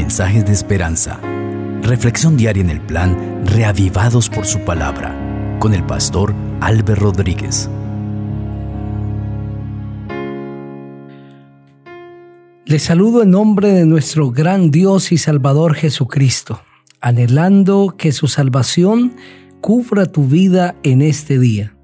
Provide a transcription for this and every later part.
mensajes de esperanza. Reflexión diaria en el plan Reavivados por su palabra con el pastor Álvaro Rodríguez. Les saludo en nombre de nuestro gran Dios y Salvador Jesucristo, anhelando que su salvación cubra tu vida en este día.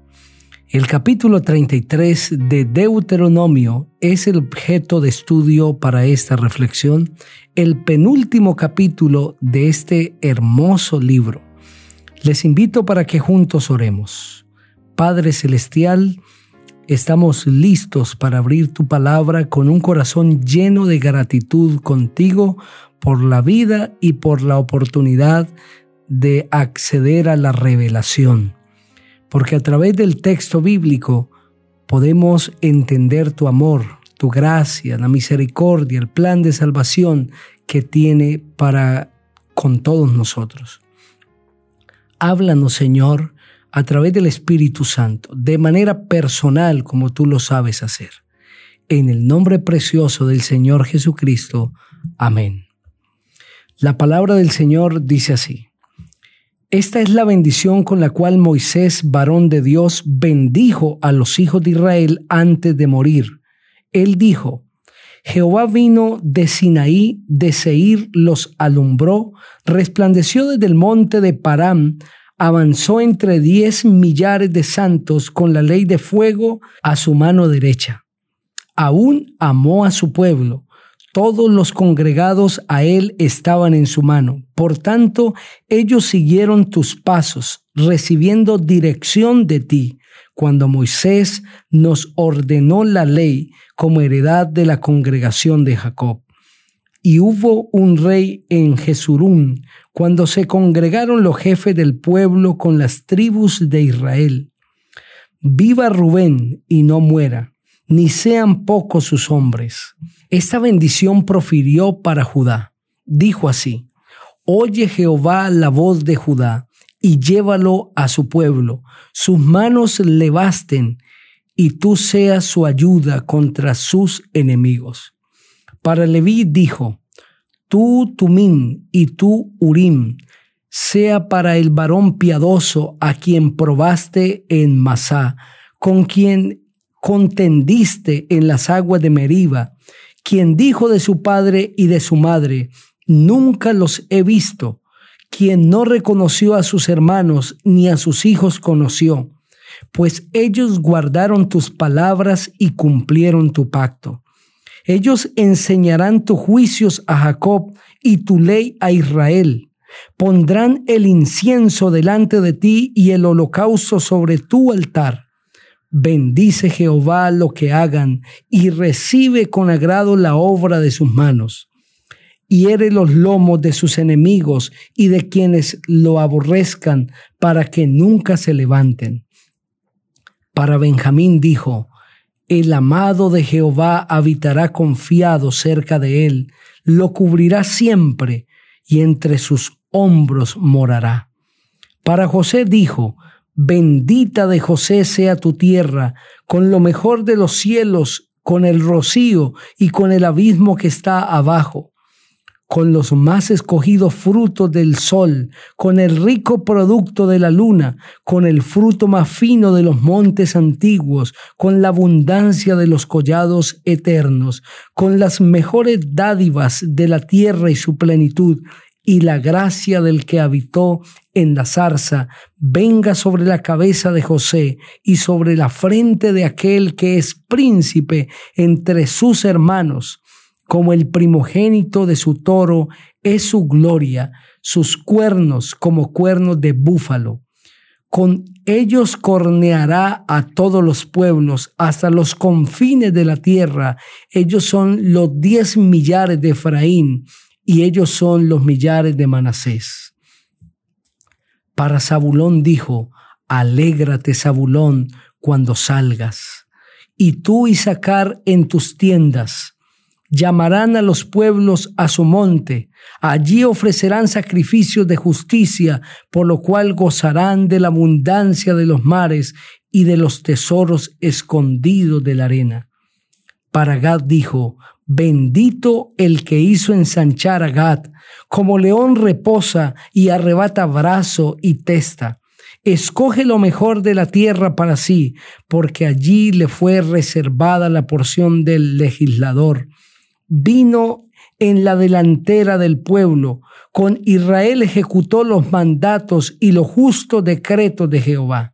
El capítulo 33 de Deuteronomio es el objeto de estudio para esta reflexión, el penúltimo capítulo de este hermoso libro. Les invito para que juntos oremos. Padre Celestial, estamos listos para abrir tu palabra con un corazón lleno de gratitud contigo por la vida y por la oportunidad de acceder a la revelación porque a través del texto bíblico podemos entender tu amor, tu gracia, la misericordia, el plan de salvación que tiene para con todos nosotros. Háblanos, Señor, a través del Espíritu Santo, de manera personal como tú lo sabes hacer. En el nombre precioso del Señor Jesucristo. Amén. La palabra del Señor dice así. Esta es la bendición con la cual Moisés, varón de Dios, bendijo a los hijos de Israel antes de morir. Él dijo, Jehová vino de Sinaí, de Seir los alumbró, resplandeció desde el monte de Param, avanzó entre diez millares de santos con la ley de fuego a su mano derecha. Aún amó a su pueblo, todos los congregados a él estaban en su mano. Por tanto, ellos siguieron tus pasos, recibiendo dirección de ti, cuando Moisés nos ordenó la ley como heredad de la congregación de Jacob. Y hubo un rey en Jesurún, cuando se congregaron los jefes del pueblo con las tribus de Israel. Viva Rubén y no muera, ni sean pocos sus hombres esta bendición profirió para Judá. Dijo así, Oye Jehová la voz de Judá y llévalo a su pueblo. Sus manos le basten y tú seas su ayuda contra sus enemigos. Para Leví dijo, Tú Tumín y tú Urim, sea para el varón piadoso a quien probaste en Masá, con quien contendiste en las aguas de Meriba, quien dijo de su padre y de su madre, nunca los he visto, quien no reconoció a sus hermanos ni a sus hijos conoció, pues ellos guardaron tus palabras y cumplieron tu pacto. Ellos enseñarán tus juicios a Jacob y tu ley a Israel. Pondrán el incienso delante de ti y el holocausto sobre tu altar Bendice Jehová lo que hagan y recibe con agrado la obra de sus manos. Hiere los lomos de sus enemigos y de quienes lo aborrezcan para que nunca se levanten. Para Benjamín dijo, el amado de Jehová habitará confiado cerca de él, lo cubrirá siempre y entre sus hombros morará. Para José dijo, Bendita de José sea tu tierra, con lo mejor de los cielos, con el rocío y con el abismo que está abajo, con los más escogidos frutos del sol, con el rico producto de la luna, con el fruto más fino de los montes antiguos, con la abundancia de los collados eternos, con las mejores dádivas de la tierra y su plenitud, y la gracia del que habitó en la zarza venga sobre la cabeza de José y sobre la frente de aquel que es príncipe entre sus hermanos, como el primogénito de su toro es su gloria, sus cuernos como cuernos de búfalo. Con ellos corneará a todos los pueblos hasta los confines de la tierra. Ellos son los diez millares de Efraín y ellos son los millares de Manasés. Para Zabulón dijo, Alégrate, Zabulón, cuando salgas, y tú y sacar en tus tiendas. Llamarán a los pueblos a su monte, allí ofrecerán sacrificios de justicia, por lo cual gozarán de la abundancia de los mares y de los tesoros escondidos de la arena Para Gad dijo, bendito el que hizo ensanchar a Gad, como león reposa y arrebata brazo y testa. Escoge lo mejor de la tierra para sí, porque allí le fue reservada la porción del legislador. Vino en la delantera del pueblo. Con Israel ejecutó los mandatos y los justos decretos de Jehová.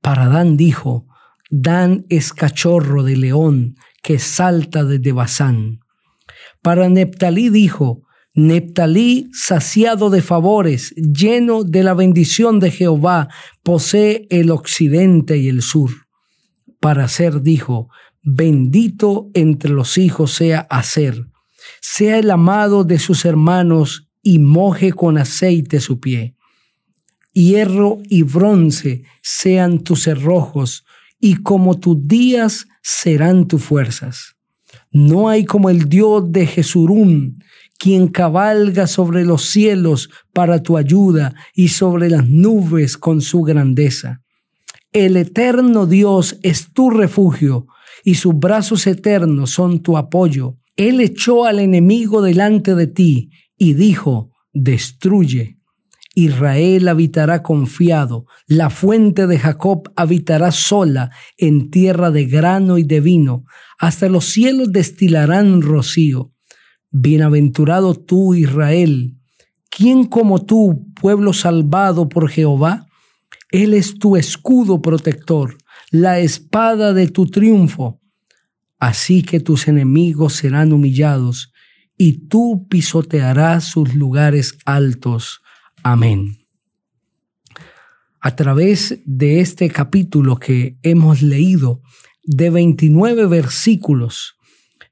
Para Dan dijo, Dan es cachorro de león que salta desde Bazán. Para Neptalí dijo, Neptalí, saciado de favores, lleno de la bendición de Jehová, posee el occidente y el sur. Para ser dijo, bendito entre los hijos sea Aser, sea el amado de sus hermanos y moje con aceite su pie. Hierro y bronce sean tus cerrojos, y como tus días serán tus fuerzas. No hay como el Dios de Jesurún, quien cabalga sobre los cielos para tu ayuda y sobre las nubes con su grandeza. El eterno Dios es tu refugio y sus brazos eternos son tu apoyo. Él echó al enemigo delante de ti y dijo, destruye. Israel habitará confiado, la fuente de Jacob habitará sola en tierra de grano y de vino, hasta los cielos destilarán rocío. Bienaventurado tú, Israel. ¿Quién como tú, pueblo salvado por Jehová? Él es tu escudo protector, la espada de tu triunfo. Así que tus enemigos serán humillados y tú pisotearás sus lugares altos. Amén. A través de este capítulo que hemos leído, de 29 versículos,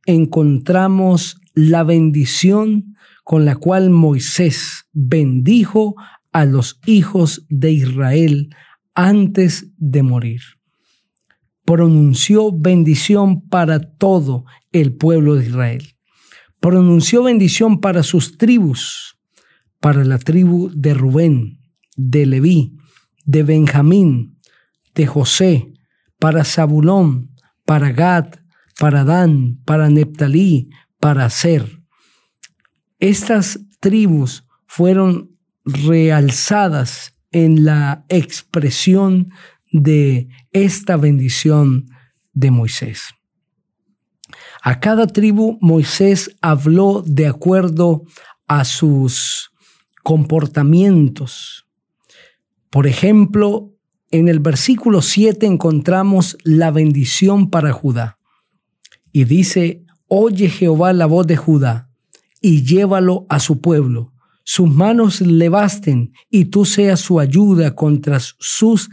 encontramos la bendición con la cual Moisés bendijo a los hijos de Israel antes de morir. Pronunció bendición para todo el pueblo de Israel. Pronunció bendición para sus tribus, para la tribu de Rubén, de Leví, de Benjamín, de José, para Zabulón, para Gad, para Dan, para Neptalí, para Ser. Estas tribus fueron realzadas en la expresión de esta bendición de Moisés. A cada tribu Moisés habló de acuerdo a sus comportamientos. Por ejemplo, en el versículo 7 encontramos la bendición para Judá. Y dice, oye Jehová la voz de Judá y llévalo a su pueblo. Sus manos le basten y tú seas su ayuda contra sus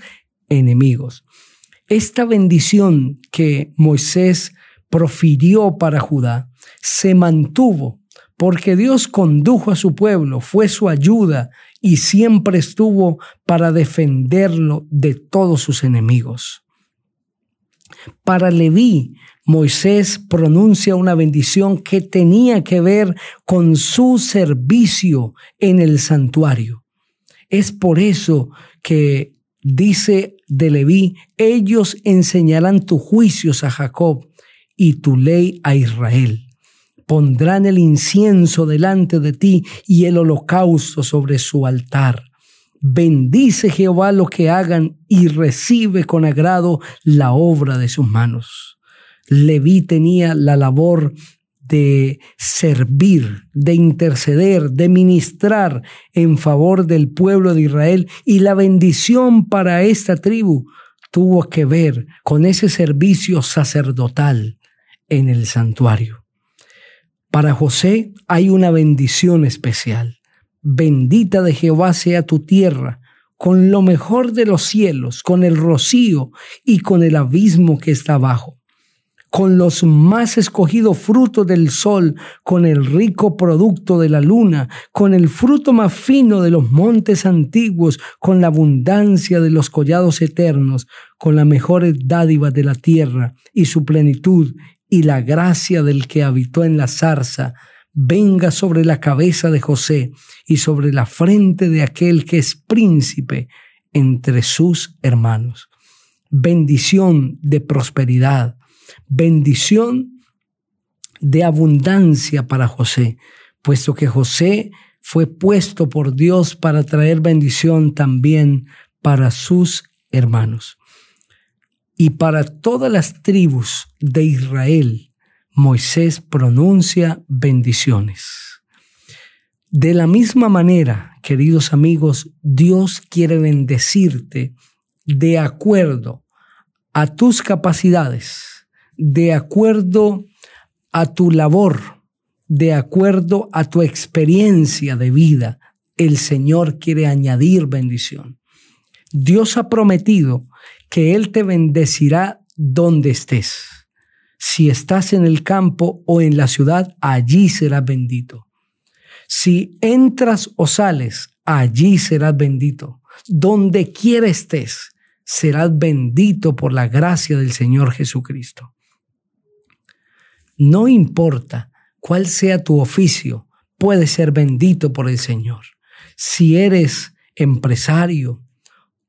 enemigos. Esta bendición que Moisés profirió para Judá se mantuvo porque Dios condujo a su pueblo, fue su ayuda y siempre estuvo para defenderlo de todos sus enemigos. Para Leví, Moisés pronuncia una bendición que tenía que ver con su servicio en el santuario. Es por eso que dice de Leví, ellos enseñarán tus juicios a Jacob y tu ley a Israel. Pondrán el incienso delante de ti y el holocausto sobre su altar. Bendice Jehová lo que hagan y recibe con agrado la obra de sus manos. Leví tenía la labor de servir, de interceder, de ministrar en favor del pueblo de Israel y la bendición para esta tribu tuvo que ver con ese servicio sacerdotal en el santuario. Para José hay una bendición especial. Bendita de Jehová sea tu tierra, con lo mejor de los cielos, con el rocío y con el abismo que está abajo con los más escogidos frutos del sol, con el rico producto de la luna, con el fruto más fino de los montes antiguos, con la abundancia de los collados eternos, con las mejores dádivas de la tierra y su plenitud, y la gracia del que habitó en la zarza, venga sobre la cabeza de José y sobre la frente de aquel que es príncipe entre sus hermanos. Bendición de prosperidad, bendición de abundancia para José, puesto que José fue puesto por Dios para traer bendición también para sus hermanos. Y para todas las tribus de Israel, Moisés pronuncia bendiciones. De la misma manera, queridos amigos, Dios quiere bendecirte de acuerdo a tus capacidades, de acuerdo a tu labor, de acuerdo a tu experiencia de vida. El Señor quiere añadir bendición. Dios ha prometido que Él te bendecirá donde estés. Si estás en el campo o en la ciudad, allí serás bendito. Si entras o sales, allí serás bendito. Donde quiera estés, serás bendito por la gracia del Señor Jesucristo. No importa cuál sea tu oficio, puedes ser bendito por el Señor. Si eres empresario,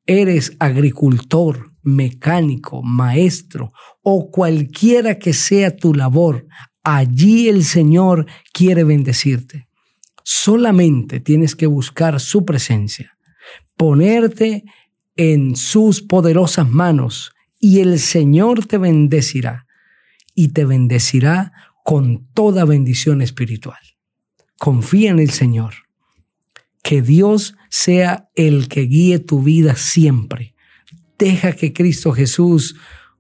eres agricultor, mecánico, maestro o cualquiera que sea tu labor, allí el Señor quiere bendecirte. Solamente tienes que buscar su presencia, ponerte en sus poderosas manos y el Señor te bendecirá y te bendecirá con toda bendición espiritual. Confía en el Señor. Que Dios sea el que guíe tu vida siempre. Deja que Cristo Jesús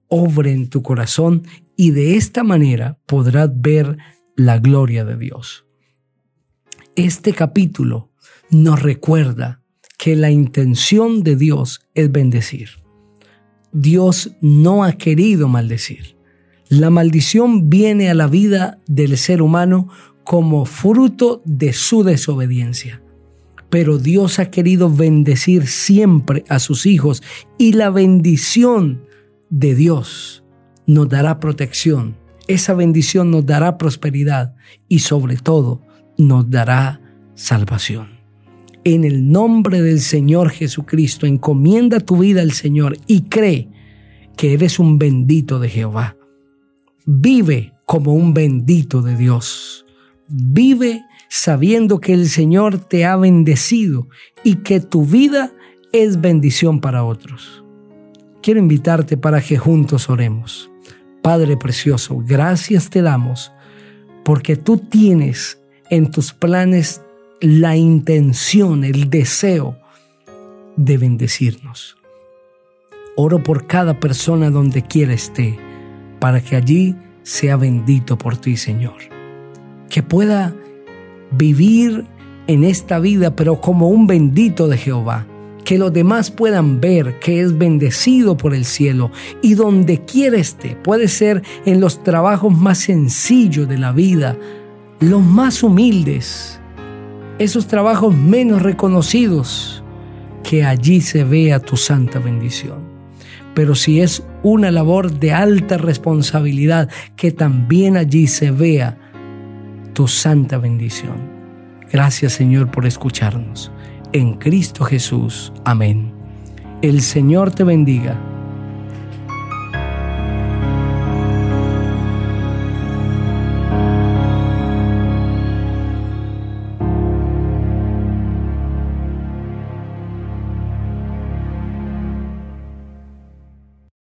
obre en tu corazón y de esta manera podrás ver la gloria de Dios. Este capítulo nos recuerda que la intención de Dios es bendecir. Dios no ha querido maldecir. La maldición viene a la vida del ser humano como fruto de su desobediencia. Pero Dios ha querido bendecir siempre a sus hijos y la bendición de Dios nos dará protección. Esa bendición nos dará prosperidad y sobre todo nos dará salvación en el nombre del Señor Jesucristo, encomienda tu vida al Señor y cree que eres un bendito de Jehová. Vive como un bendito de Dios. Vive sabiendo que el Señor te ha bendecido y que tu vida es bendición para otros. Quiero invitarte para que juntos oremos. Padre precioso, gracias te damos porque tú tienes en tus planes la intención, el deseo de bendecirnos. Oro por cada persona donde quiera esté, para que allí sea bendito por ti, Señor. Que pueda vivir en esta vida, pero como un bendito de Jehová. Que los demás puedan ver que es bendecido por el cielo y donde quiera esté, puede ser en los trabajos más sencillos de la vida, los más humildes, esos trabajos menos reconocidos, que allí se vea tu santa bendición. Pero si es una labor de alta responsabilidad, que también allí se vea tu santa bendición. Gracias Señor por escucharnos. En Cristo Jesús. Amén. El Señor te bendiga